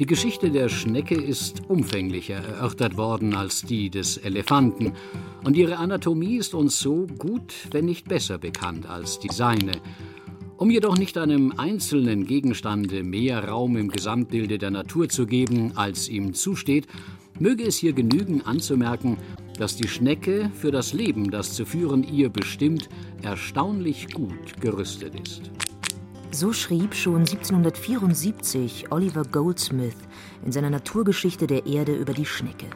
Die Geschichte der Schnecke ist umfänglicher erörtert worden als die des Elefanten, und ihre Anatomie ist uns so gut, wenn nicht besser bekannt als die seine. Um jedoch nicht einem einzelnen Gegenstande mehr Raum im Gesamtbilde der Natur zu geben, als ihm zusteht, möge es hier genügen anzumerken, dass die Schnecke für das Leben, das zu führen ihr bestimmt, erstaunlich gut gerüstet ist. So schrieb schon 1774 Oliver Goldsmith in seiner Naturgeschichte der Erde über die Schnecke.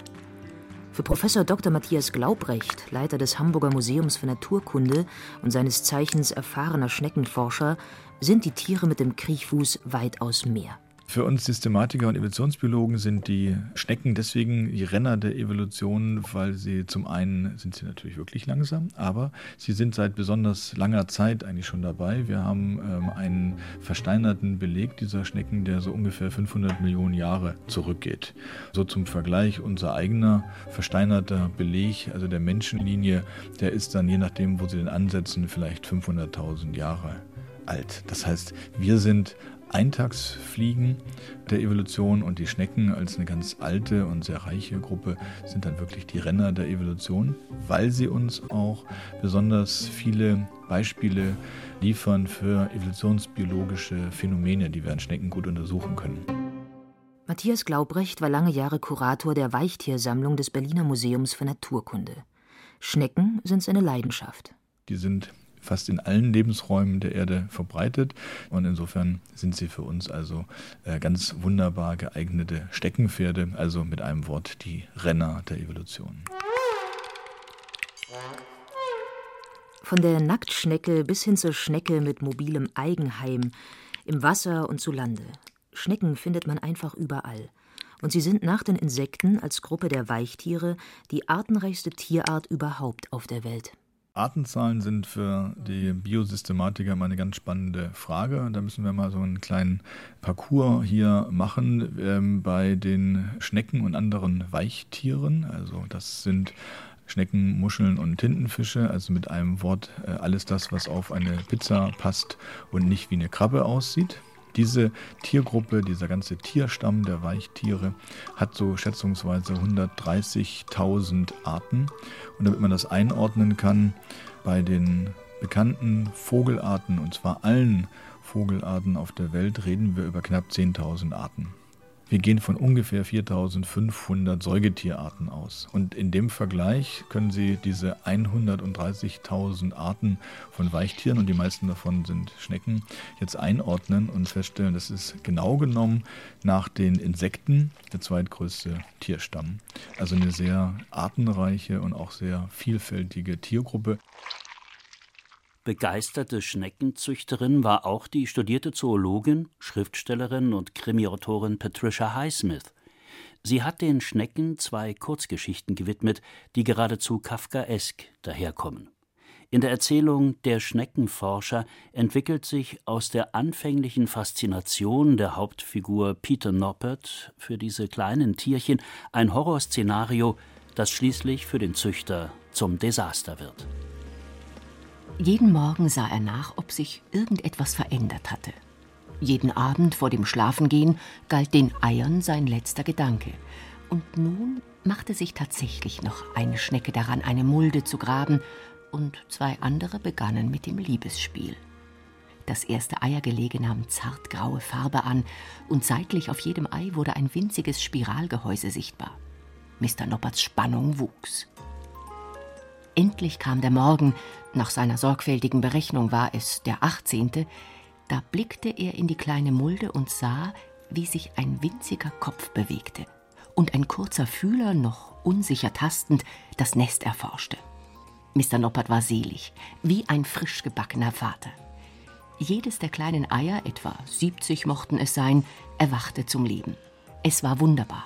Für Professor Dr. Matthias Glaubrecht, Leiter des Hamburger Museums für Naturkunde und seines Zeichens erfahrener Schneckenforscher, sind die Tiere mit dem Kriechfuß weitaus mehr. Für uns Systematiker und Evolutionsbiologen sind die Schnecken deswegen die Renner der Evolution, weil sie zum einen sind sie natürlich wirklich langsam, aber sie sind seit besonders langer Zeit eigentlich schon dabei. Wir haben ähm, einen versteinerten Beleg dieser Schnecken, der so ungefähr 500 Millionen Jahre zurückgeht. So zum Vergleich unser eigener versteinerter Beleg, also der Menschenlinie, der ist dann je nachdem, wo Sie den ansetzen, vielleicht 500.000 Jahre alt. Das heißt, wir sind Eintagsfliegen der Evolution und die Schnecken als eine ganz alte und sehr reiche Gruppe sind dann wirklich die Renner der Evolution, weil sie uns auch besonders viele Beispiele liefern für evolutionsbiologische Phänomene, die wir an Schnecken gut untersuchen können. Matthias Glaubrecht war lange Jahre Kurator der Weichtiersammlung des Berliner Museums für Naturkunde. Schnecken sind seine Leidenschaft. Die sind fast in allen Lebensräumen der Erde verbreitet. Und insofern sind sie für uns also äh, ganz wunderbar geeignete Steckenpferde, also mit einem Wort die Renner der Evolution. Von der Nacktschnecke bis hin zur Schnecke mit mobilem Eigenheim, im Wasser und zu Lande. Schnecken findet man einfach überall. Und sie sind nach den Insekten als Gruppe der Weichtiere die artenreichste Tierart überhaupt auf der Welt. Artenzahlen sind für die Biosystematiker immer eine ganz spannende Frage. Da müssen wir mal so einen kleinen Parcours hier machen ähm, bei den Schnecken und anderen Weichtieren. Also das sind Schnecken, Muscheln und Tintenfische, also mit einem Wort äh, alles das, was auf eine Pizza passt und nicht wie eine Krabbe aussieht. Diese Tiergruppe, dieser ganze Tierstamm der Weichtiere hat so schätzungsweise 130.000 Arten. Und damit man das einordnen kann, bei den bekannten Vogelarten, und zwar allen Vogelarten auf der Welt, reden wir über knapp 10.000 Arten. Wir gehen von ungefähr 4500 Säugetierarten aus. Und in dem Vergleich können Sie diese 130.000 Arten von Weichtieren, und die meisten davon sind Schnecken, jetzt einordnen und feststellen, das ist genau genommen nach den Insekten der zweitgrößte Tierstamm. Also eine sehr artenreiche und auch sehr vielfältige Tiergruppe. Begeisterte Schneckenzüchterin war auch die studierte Zoologin, Schriftstellerin und Krimiautorin Patricia Highsmith. Sie hat den Schnecken zwei Kurzgeschichten gewidmet, die geradezu kafkaesk daherkommen. In der Erzählung Der Schneckenforscher entwickelt sich aus der anfänglichen Faszination der Hauptfigur Peter Noppert für diese kleinen Tierchen ein Horrorszenario, das schließlich für den Züchter zum Desaster wird. Jeden Morgen sah er nach, ob sich irgendetwas verändert hatte. Jeden Abend vor dem Schlafengehen galt den Eiern sein letzter Gedanke. Und nun machte sich tatsächlich noch eine Schnecke daran, eine Mulde zu graben, und zwei andere begannen mit dem Liebesspiel. Das erste Eiergelege nahm zartgraue Farbe an, und seitlich auf jedem Ei wurde ein winziges Spiralgehäuse sichtbar. Mr. Nopperts Spannung wuchs. Endlich kam der Morgen, nach seiner sorgfältigen Berechnung war es der 18., da blickte er in die kleine Mulde und sah, wie sich ein winziger Kopf bewegte und ein kurzer Fühler, noch unsicher tastend, das Nest erforschte. Mr. Noppert war selig, wie ein frisch gebackener Vater. Jedes der kleinen Eier, etwa 70 mochten es sein, erwachte zum Leben. Es war wunderbar.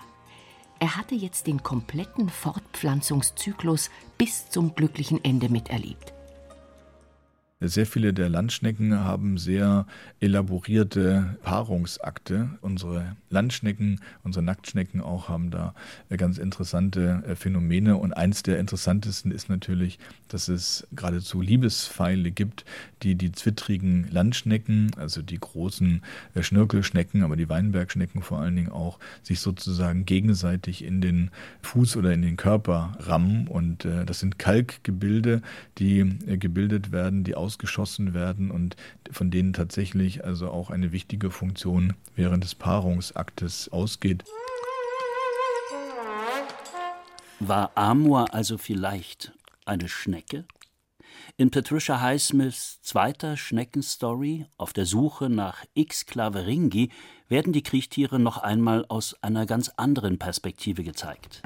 Er hatte jetzt den kompletten Fortpflanzungszyklus bis zum glücklichen Ende miterlebt. Sehr viele der Landschnecken haben sehr elaborierte Paarungsakte. Unsere Landschnecken, unsere Nacktschnecken auch haben da ganz interessante äh, Phänomene. Und eins der interessantesten ist natürlich, dass es geradezu Liebespfeile gibt, die die zwittrigen Landschnecken, also die großen äh, Schnirkelschnecken, aber die Weinbergschnecken vor allen Dingen auch, sich sozusagen gegenseitig in den Fuß oder in den Körper rammen. Und äh, das sind Kalkgebilde, die gebildet werden, die aus ausgeschossen werden und von denen tatsächlich also auch eine wichtige Funktion während des Paarungsaktes ausgeht. War Amor also vielleicht eine Schnecke? In Patricia Highsmiths zweiter Schneckenstory Auf der Suche nach X Claveringi werden die Kriechtiere noch einmal aus einer ganz anderen Perspektive gezeigt.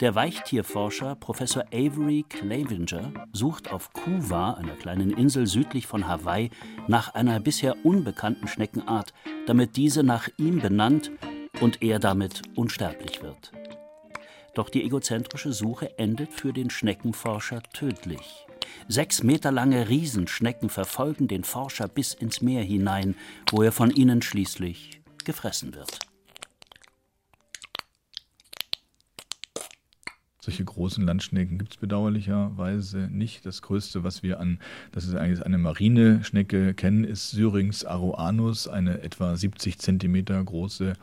Der Weichtierforscher Professor Avery Clavinger sucht auf Kuwa, einer kleinen Insel südlich von Hawaii, nach einer bisher unbekannten Schneckenart, damit diese nach ihm benannt und er damit unsterblich wird. Doch die egozentrische Suche endet für den Schneckenforscher tödlich. Sechs Meter lange Riesenschnecken verfolgen den Forscher bis ins Meer hinein, wo er von ihnen schließlich gefressen wird. Solche großen Landschnecken gibt es bedauerlicherweise nicht. Das größte, was wir an, das ist eigentlich eine Marineschnecke kennen, ist Syrinx aroanus, eine etwa 70 Zentimeter große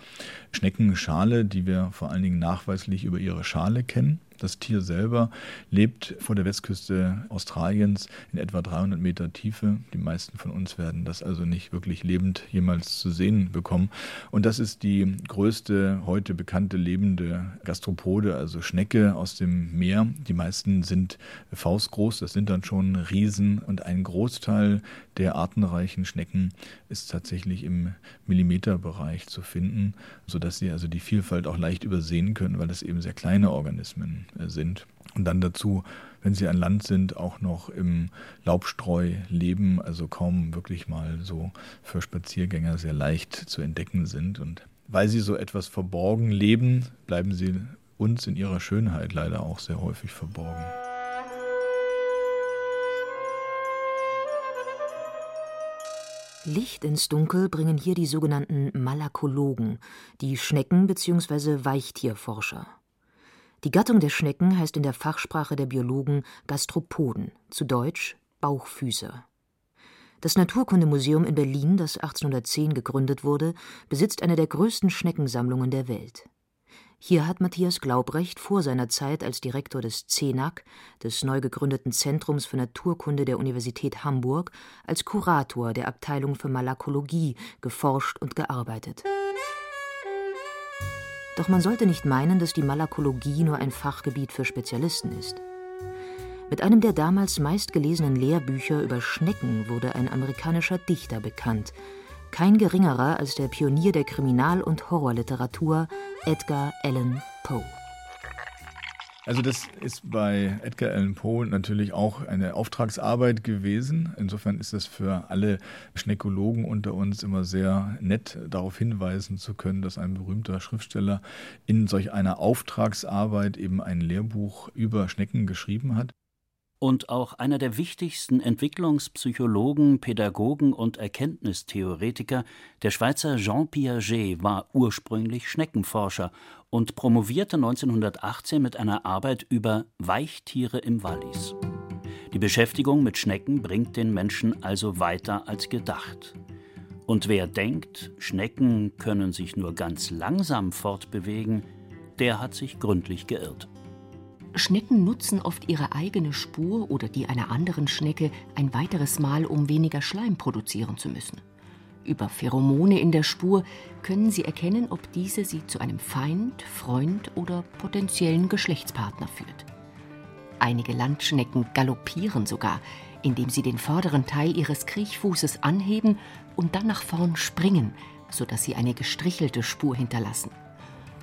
Schneckenschale, die wir vor allen Dingen nachweislich über ihre Schale kennen. Das Tier selber lebt vor der Westküste Australiens in etwa 300 Meter Tiefe. Die meisten von uns werden das also nicht wirklich lebend jemals zu sehen bekommen. Und das ist die größte heute bekannte lebende Gastropode, also Schnecke aus dem Meer. Die meisten sind faustgroß, das sind dann schon Riesen. Und ein Großteil der artenreichen Schnecken ist tatsächlich im Millimeterbereich zu finden, sodass sie also die Vielfalt auch leicht übersehen können, weil das eben sehr kleine Organismen äh, sind. Und dann dazu, wenn sie an Land sind, auch noch im Laubstreu leben, also kaum wirklich mal so für Spaziergänger sehr leicht zu entdecken sind. Und weil sie so etwas verborgen leben, bleiben sie uns in ihrer Schönheit leider auch sehr häufig verborgen. Licht ins Dunkel bringen hier die sogenannten Malakologen, die Schnecken- bzw. Weichtierforscher. Die Gattung der Schnecken heißt in der Fachsprache der Biologen Gastropoden, zu Deutsch Bauchfüßer. Das Naturkundemuseum in Berlin, das 1810 gegründet wurde, besitzt eine der größten Schneckensammlungen der Welt. Hier hat Matthias Glaubrecht vor seiner Zeit als Direktor des CENAC, des neu gegründeten Zentrums für Naturkunde der Universität Hamburg, als Kurator der Abteilung für Malakologie geforscht und gearbeitet. Doch man sollte nicht meinen, dass die Malakologie nur ein Fachgebiet für Spezialisten ist. Mit einem der damals meistgelesenen Lehrbücher über Schnecken wurde ein amerikanischer Dichter bekannt, kein geringerer als der Pionier der Kriminal- und Horrorliteratur Edgar Allan Poe. Also das ist bei Edgar Allan Poe natürlich auch eine Auftragsarbeit gewesen. Insofern ist es für alle Schneckologen unter uns immer sehr nett, darauf hinweisen zu können, dass ein berühmter Schriftsteller in solch einer Auftragsarbeit eben ein Lehrbuch über Schnecken geschrieben hat und auch einer der wichtigsten Entwicklungspsychologen, Pädagogen und Erkenntnistheoretiker, der Schweizer Jean Piaget, war ursprünglich Schneckenforscher und promovierte 1918 mit einer Arbeit über Weichtiere im Wallis. Die Beschäftigung mit Schnecken bringt den Menschen also weiter als gedacht. Und wer denkt, Schnecken können sich nur ganz langsam fortbewegen, der hat sich gründlich geirrt. Schnecken nutzen oft ihre eigene Spur oder die einer anderen Schnecke ein weiteres Mal, um weniger Schleim produzieren zu müssen. Über Pheromone in der Spur können sie erkennen, ob diese sie zu einem Feind, Freund oder potenziellen Geschlechtspartner führt. Einige Landschnecken galoppieren sogar, indem sie den vorderen Teil ihres Kriechfußes anheben und dann nach vorn springen, sodass sie eine gestrichelte Spur hinterlassen.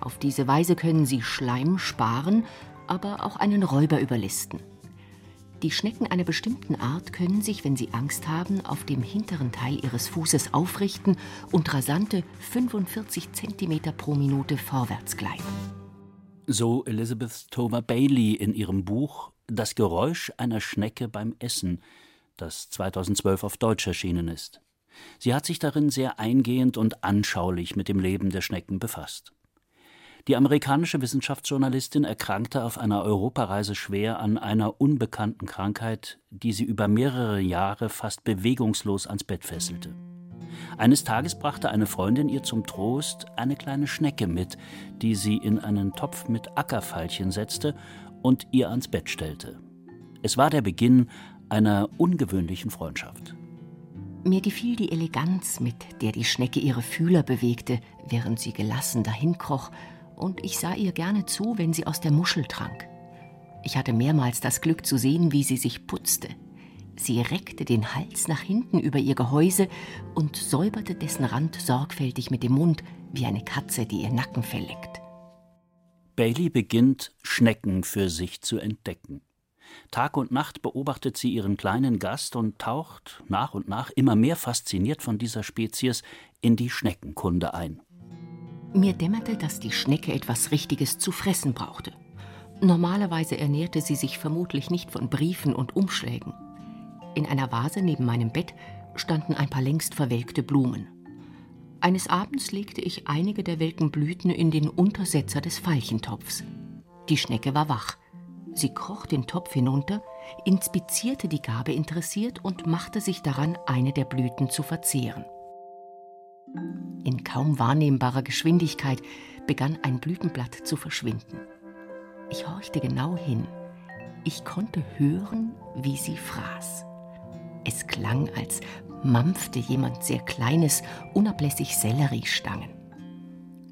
Auf diese Weise können sie Schleim sparen aber auch einen Räuber überlisten. Die Schnecken einer bestimmten Art können sich, wenn sie Angst haben, auf dem hinteren Teil ihres Fußes aufrichten und rasante 45 cm pro Minute vorwärts gleiten. So Elizabeth Tover Bailey in ihrem Buch Das Geräusch einer Schnecke beim Essen, das 2012 auf Deutsch erschienen ist. Sie hat sich darin sehr eingehend und anschaulich mit dem Leben der Schnecken befasst. Die amerikanische Wissenschaftsjournalistin erkrankte auf einer Europareise schwer an einer unbekannten Krankheit, die sie über mehrere Jahre fast bewegungslos ans Bett fesselte. Eines Tages brachte eine Freundin ihr zum Trost eine kleine Schnecke mit, die sie in einen Topf mit Ackerveilchen setzte und ihr ans Bett stellte. Es war der Beginn einer ungewöhnlichen Freundschaft. Mir gefiel die Eleganz, mit der die Schnecke ihre Fühler bewegte, während sie gelassen dahinkroch und ich sah ihr gerne zu, wenn sie aus der Muschel trank. Ich hatte mehrmals das Glück zu sehen, wie sie sich putzte. Sie reckte den Hals nach hinten über ihr Gehäuse und säuberte dessen Rand sorgfältig mit dem Mund, wie eine Katze, die ihr Nackenfell leckt. Bailey beginnt, Schnecken für sich zu entdecken. Tag und Nacht beobachtet sie ihren kleinen Gast und taucht nach und nach immer mehr fasziniert von dieser Spezies in die Schneckenkunde ein. Mir dämmerte, dass die Schnecke etwas Richtiges zu fressen brauchte. Normalerweise ernährte sie sich vermutlich nicht von Briefen und Umschlägen. In einer Vase neben meinem Bett standen ein paar längst verwelkte Blumen. Eines Abends legte ich einige der welken Blüten in den Untersetzer des Veilchentopfs. Die Schnecke war wach. Sie kroch den Topf hinunter, inspizierte die Gabe interessiert und machte sich daran, eine der Blüten zu verzehren. In kaum wahrnehmbarer Geschwindigkeit begann ein Blütenblatt zu verschwinden. Ich horchte genau hin. Ich konnte hören, wie sie fraß. Es klang, als mampfte jemand sehr kleines, unablässig Selleriestangen.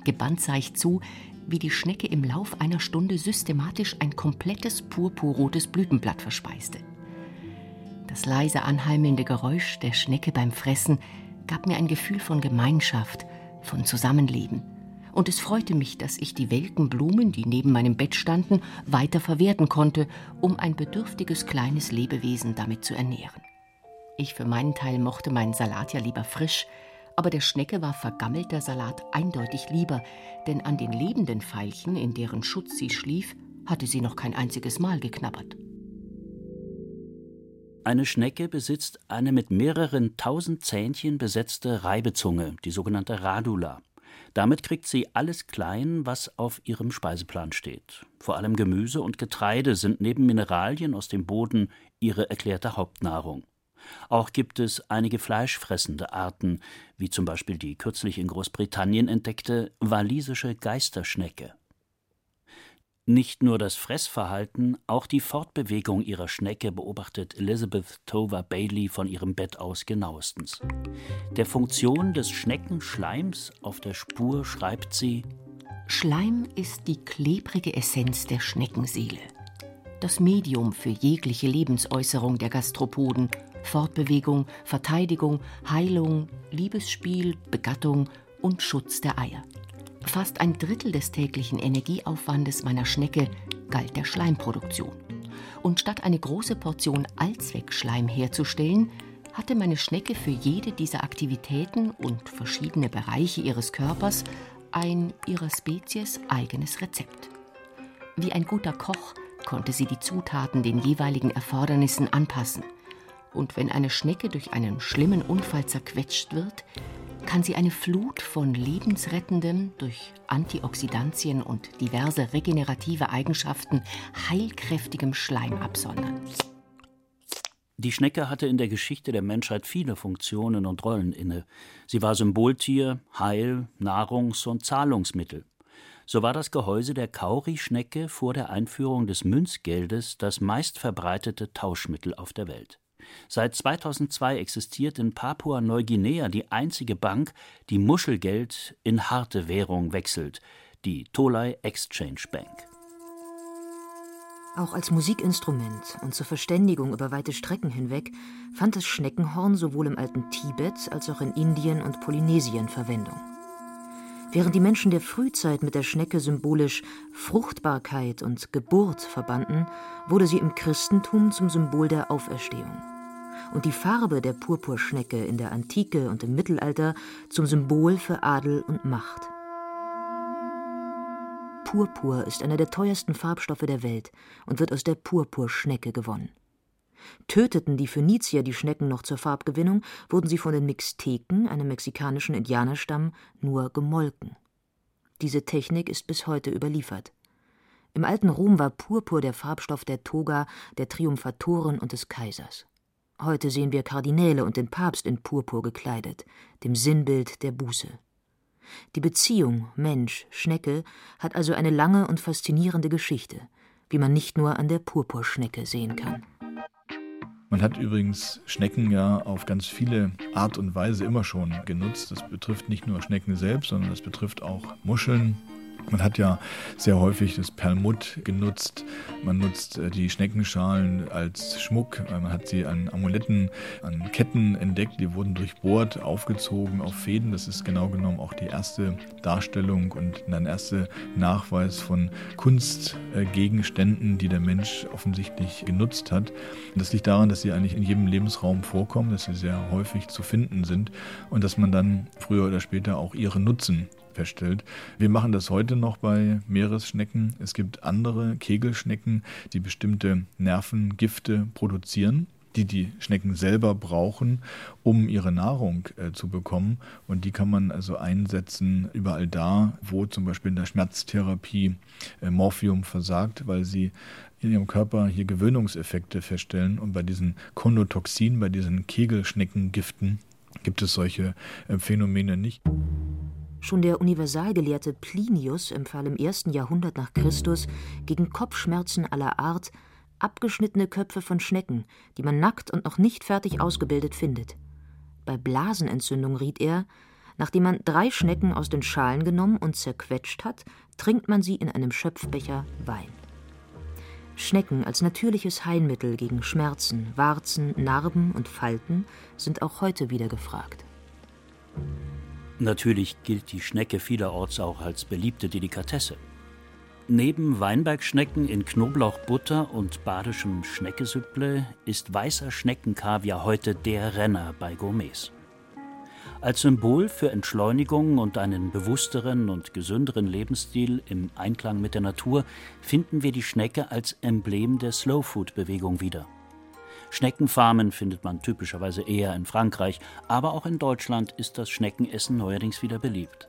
Gebannt sah ich zu, wie die Schnecke im Lauf einer Stunde systematisch ein komplettes purpurrotes Blütenblatt verspeiste. Das leise anheimelnde Geräusch der Schnecke beim Fressen gab mir ein Gefühl von Gemeinschaft, von Zusammenleben. Und es freute mich, dass ich die welken Blumen, die neben meinem Bett standen, weiter verwerten konnte, um ein bedürftiges kleines Lebewesen damit zu ernähren. Ich für meinen Teil mochte meinen Salat ja lieber frisch, aber der Schnecke war vergammelter Salat eindeutig lieber, denn an den lebenden Veilchen, in deren Schutz sie schlief, hatte sie noch kein einziges Mal geknabbert. Eine Schnecke besitzt eine mit mehreren tausend Zähnchen besetzte Reibezunge, die sogenannte Radula. Damit kriegt sie alles klein, was auf ihrem Speiseplan steht. Vor allem Gemüse und Getreide sind neben Mineralien aus dem Boden ihre erklärte Hauptnahrung. Auch gibt es einige fleischfressende Arten, wie zum Beispiel die kürzlich in Großbritannien entdeckte walisische Geisterschnecke. Nicht nur das Fressverhalten, auch die Fortbewegung ihrer Schnecke beobachtet Elizabeth Tover Bailey von ihrem Bett aus genauestens. Der Funktion des Schneckenschleims auf der Spur schreibt sie Schleim ist die klebrige Essenz der Schneckenseele. Das Medium für jegliche Lebensäußerung der Gastropoden, Fortbewegung, Verteidigung, Heilung, Liebesspiel, Begattung und Schutz der Eier. Fast ein Drittel des täglichen Energieaufwandes meiner Schnecke galt der Schleimproduktion. Und statt eine große Portion Allzweckschleim herzustellen, hatte meine Schnecke für jede dieser Aktivitäten und verschiedene Bereiche ihres Körpers ein ihrer Spezies eigenes Rezept. Wie ein guter Koch konnte sie die Zutaten den jeweiligen Erfordernissen anpassen. Und wenn eine Schnecke durch einen schlimmen Unfall zerquetscht wird, kann sie eine Flut von lebensrettendem, durch Antioxidantien und diverse regenerative Eigenschaften heilkräftigem Schleim absondern. Die Schnecke hatte in der Geschichte der Menschheit viele Funktionen und Rollen inne. Sie war Symboltier, Heil-, Nahrungs- und Zahlungsmittel. So war das Gehäuse der Kauri-Schnecke vor der Einführung des Münzgeldes das meistverbreitete Tauschmittel auf der Welt. Seit 2002 existiert in Papua-Neuguinea die einzige Bank, die Muschelgeld in harte Währung wechselt, die Tolai Exchange Bank. Auch als Musikinstrument und zur Verständigung über weite Strecken hinweg fand das Schneckenhorn sowohl im alten Tibet als auch in Indien und Polynesien Verwendung. Während die Menschen der Frühzeit mit der Schnecke symbolisch Fruchtbarkeit und Geburt verbanden, wurde sie im Christentum zum Symbol der Auferstehung und die Farbe der Purpurschnecke in der Antike und im Mittelalter zum Symbol für Adel und Macht. Purpur ist einer der teuersten Farbstoffe der Welt und wird aus der Purpurschnecke gewonnen. Töteten die Phönizier die Schnecken noch zur Farbgewinnung, wurden sie von den Mixteken, einem mexikanischen Indianerstamm, nur gemolken. Diese Technik ist bis heute überliefert. Im alten Rom war Purpur der Farbstoff der Toga, der Triumphatoren und des Kaisers. Heute sehen wir Kardinäle und den Papst in Purpur gekleidet, dem Sinnbild der Buße. Die Beziehung Mensch-Schnecke hat also eine lange und faszinierende Geschichte, wie man nicht nur an der Purpurschnecke sehen kann. Man hat übrigens Schnecken ja auf ganz viele Art und Weise immer schon genutzt. Das betrifft nicht nur Schnecken selbst, sondern das betrifft auch Muscheln, man hat ja sehr häufig das Perlmutt genutzt. Man nutzt äh, die Schneckenschalen als Schmuck. Man hat sie an Amuletten, an Ketten entdeckt. Die wurden durchbohrt, aufgezogen auf Fäden. Das ist genau genommen auch die erste Darstellung und ein erster Nachweis von Kunstgegenständen, die der Mensch offensichtlich genutzt hat. Das liegt daran, dass sie eigentlich in jedem Lebensraum vorkommen, dass sie sehr häufig zu finden sind und dass man dann früher oder später auch ihre Nutzen feststellt. Wir machen das heute noch bei Meeresschnecken. Es gibt andere Kegelschnecken, die bestimmte Nervengifte produzieren die die Schnecken selber brauchen, um ihre Nahrung äh, zu bekommen. Und die kann man also einsetzen überall da, wo zum Beispiel in der Schmerztherapie äh, Morphium versagt, weil sie in ihrem Körper hier Gewöhnungseffekte feststellen. Und bei diesen Kondotoxinen, bei diesen Kegelschneckengiften gibt es solche äh, Phänomene nicht. Schon der Universalgelehrte Plinius empfahl im ersten Jahrhundert nach Christus gegen Kopfschmerzen aller Art abgeschnittene Köpfe von Schnecken, die man nackt und noch nicht fertig ausgebildet findet. Bei Blasenentzündung riet er, nachdem man drei Schnecken aus den Schalen genommen und zerquetscht hat, trinkt man sie in einem Schöpfbecher Wein. Schnecken als natürliches Heilmittel gegen Schmerzen, Warzen, Narben und Falten sind auch heute wieder gefragt. Natürlich gilt die Schnecke vielerorts auch als beliebte Delikatesse. Neben Weinbergschnecken in Knoblauchbutter und badischem Schneckesüpple ist weißer Schneckenkaviar heute der Renner bei Gourmets. Als Symbol für Entschleunigung und einen bewussteren und gesünderen Lebensstil im Einklang mit der Natur finden wir die Schnecke als Emblem der Slowfood-Bewegung wieder. Schneckenfarmen findet man typischerweise eher in Frankreich, aber auch in Deutschland ist das Schneckenessen neuerdings wieder beliebt.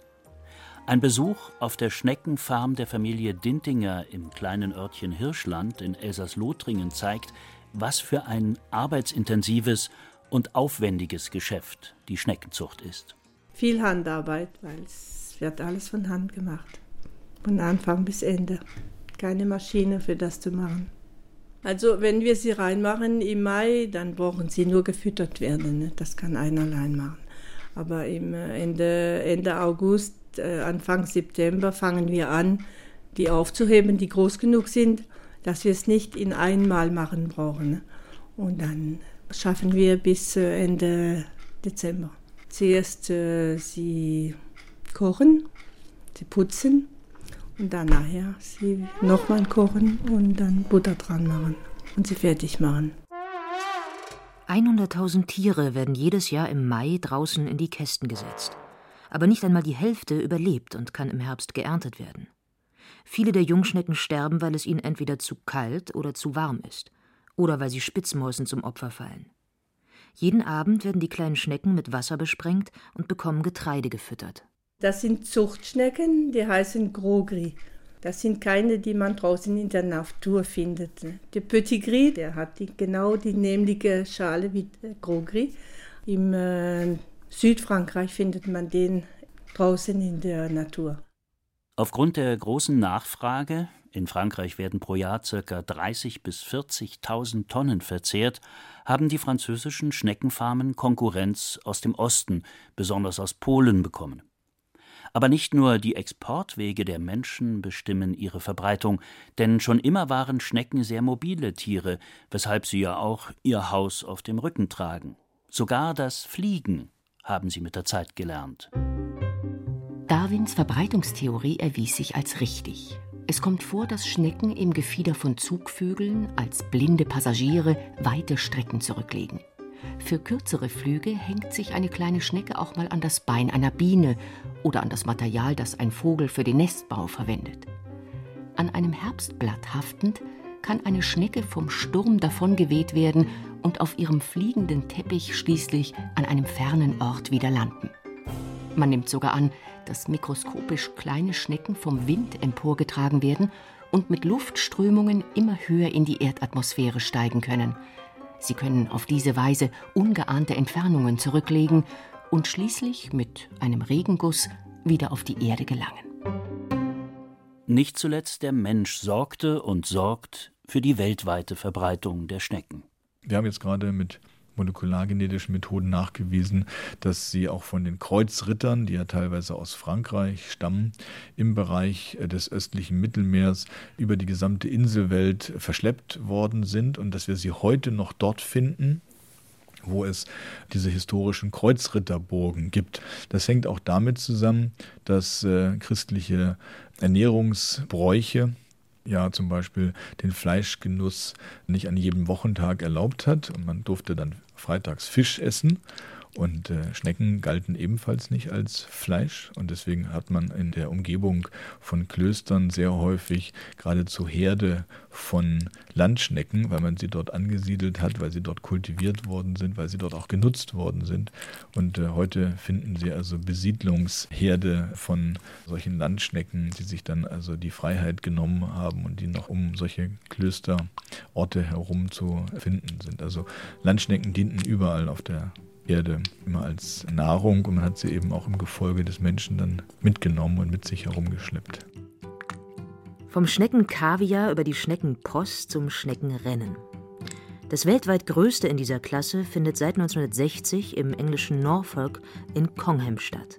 Ein Besuch auf der Schneckenfarm der Familie Dintinger im kleinen Örtchen Hirschland in Elsass-Lothringen zeigt, was für ein arbeitsintensives und aufwendiges Geschäft die Schneckenzucht ist. Viel Handarbeit, weil es wird alles von Hand gemacht. Von Anfang bis Ende. Keine Maschine für das zu machen. Also wenn wir sie reinmachen im Mai, dann brauchen sie nur gefüttert werden. Ne? Das kann einer allein machen. Aber im äh, Ende, Ende August, äh, Anfang September fangen wir an, die aufzuheben, die groß genug sind, dass wir es nicht in einmal machen brauchen. Ne? Und dann schaffen wir bis äh, Ende Dezember. Zuerst äh, sie kochen, sie putzen und dann nachher sie nochmal kochen und dann Butter dran machen und sie fertig machen. 100.000 Tiere werden jedes Jahr im Mai draußen in die Kästen gesetzt. Aber nicht einmal die Hälfte überlebt und kann im Herbst geerntet werden. Viele der Jungschnecken sterben, weil es ihnen entweder zu kalt oder zu warm ist. Oder weil sie Spitzmäusen zum Opfer fallen. Jeden Abend werden die kleinen Schnecken mit Wasser besprengt und bekommen Getreide gefüttert. Das sind Zuchtschnecken, die heißen Grogri. Das sind keine, die man draußen in der Natur findet. Der Petit Gris, der hat die, genau die nämliche Schale wie der Grogri. Im äh, Südfrankreich findet man den draußen in der Natur. Aufgrund der großen Nachfrage, in Frankreich werden pro Jahr ca. 30.000 bis 40.000 Tonnen verzehrt, haben die französischen Schneckenfarmen Konkurrenz aus dem Osten, besonders aus Polen, bekommen. Aber nicht nur die Exportwege der Menschen bestimmen ihre Verbreitung, denn schon immer waren Schnecken sehr mobile Tiere, weshalb sie ja auch ihr Haus auf dem Rücken tragen. Sogar das Fliegen haben sie mit der Zeit gelernt. Darwins Verbreitungstheorie erwies sich als richtig. Es kommt vor, dass Schnecken im Gefieder von Zugvögeln als blinde Passagiere weite Strecken zurücklegen. Für kürzere Flüge hängt sich eine kleine Schnecke auch mal an das Bein einer Biene oder an das Material, das ein Vogel für den Nestbau verwendet. An einem Herbstblatt haftend, kann eine Schnecke vom Sturm davongeweht werden und auf ihrem fliegenden Teppich schließlich an einem fernen Ort wieder landen. Man nimmt sogar an, dass mikroskopisch kleine Schnecken vom Wind emporgetragen werden und mit Luftströmungen immer höher in die Erdatmosphäre steigen können. Sie können auf diese Weise ungeahnte Entfernungen zurücklegen und schließlich mit einem Regenguss wieder auf die Erde gelangen. Nicht zuletzt der Mensch sorgte und sorgt für die weltweite Verbreitung der Schnecken. Wir haben jetzt gerade mit molekulargenetischen Methoden nachgewiesen, dass sie auch von den Kreuzrittern, die ja teilweise aus Frankreich stammen, im Bereich des östlichen Mittelmeers über die gesamte Inselwelt verschleppt worden sind und dass wir sie heute noch dort finden, wo es diese historischen Kreuzritterburgen gibt. Das hängt auch damit zusammen, dass äh, christliche Ernährungsbräuche ja zum Beispiel den Fleischgenuss nicht an jedem Wochentag erlaubt hat und man durfte dann freitags Fisch essen und äh, Schnecken galten ebenfalls nicht als Fleisch. Und deswegen hat man in der Umgebung von Klöstern sehr häufig geradezu Herde von Landschnecken, weil man sie dort angesiedelt hat, weil sie dort kultiviert worden sind, weil sie dort auch genutzt worden sind. Und äh, heute finden Sie also Besiedlungsherde von solchen Landschnecken, die sich dann also die Freiheit genommen haben und die noch um solche Klösterorte herum zu finden sind. Also Landschnecken dienten überall auf der Erde immer als Nahrung und man hat sie eben auch im Gefolge des Menschen dann mitgenommen und mit sich herumgeschleppt. Vom Schneckenkaviar über die Schneckenpost zum Schneckenrennen. Das weltweit größte in dieser Klasse findet seit 1960 im englischen Norfolk in Congham statt.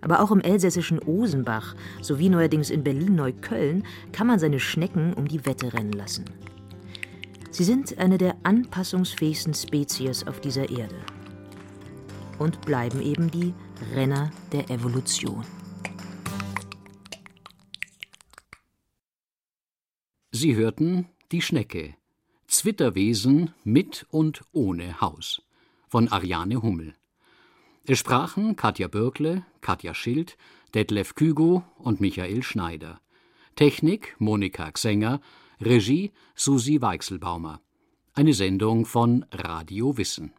Aber auch im elsässischen Osenbach sowie neuerdings in Berlin-Neukölln kann man seine Schnecken um die Wette rennen lassen. Sie sind eine der anpassungsfähigsten Spezies auf dieser Erde und bleiben eben die Renner der Evolution. Sie hörten Die Schnecke, Zwitterwesen mit und ohne Haus von Ariane Hummel. Es sprachen Katja Bürkle, Katja Schild, Detlef Kügo und Michael Schneider. Technik Monika Xenger, Regie Susi Weichselbaumer. Eine Sendung von Radio Wissen.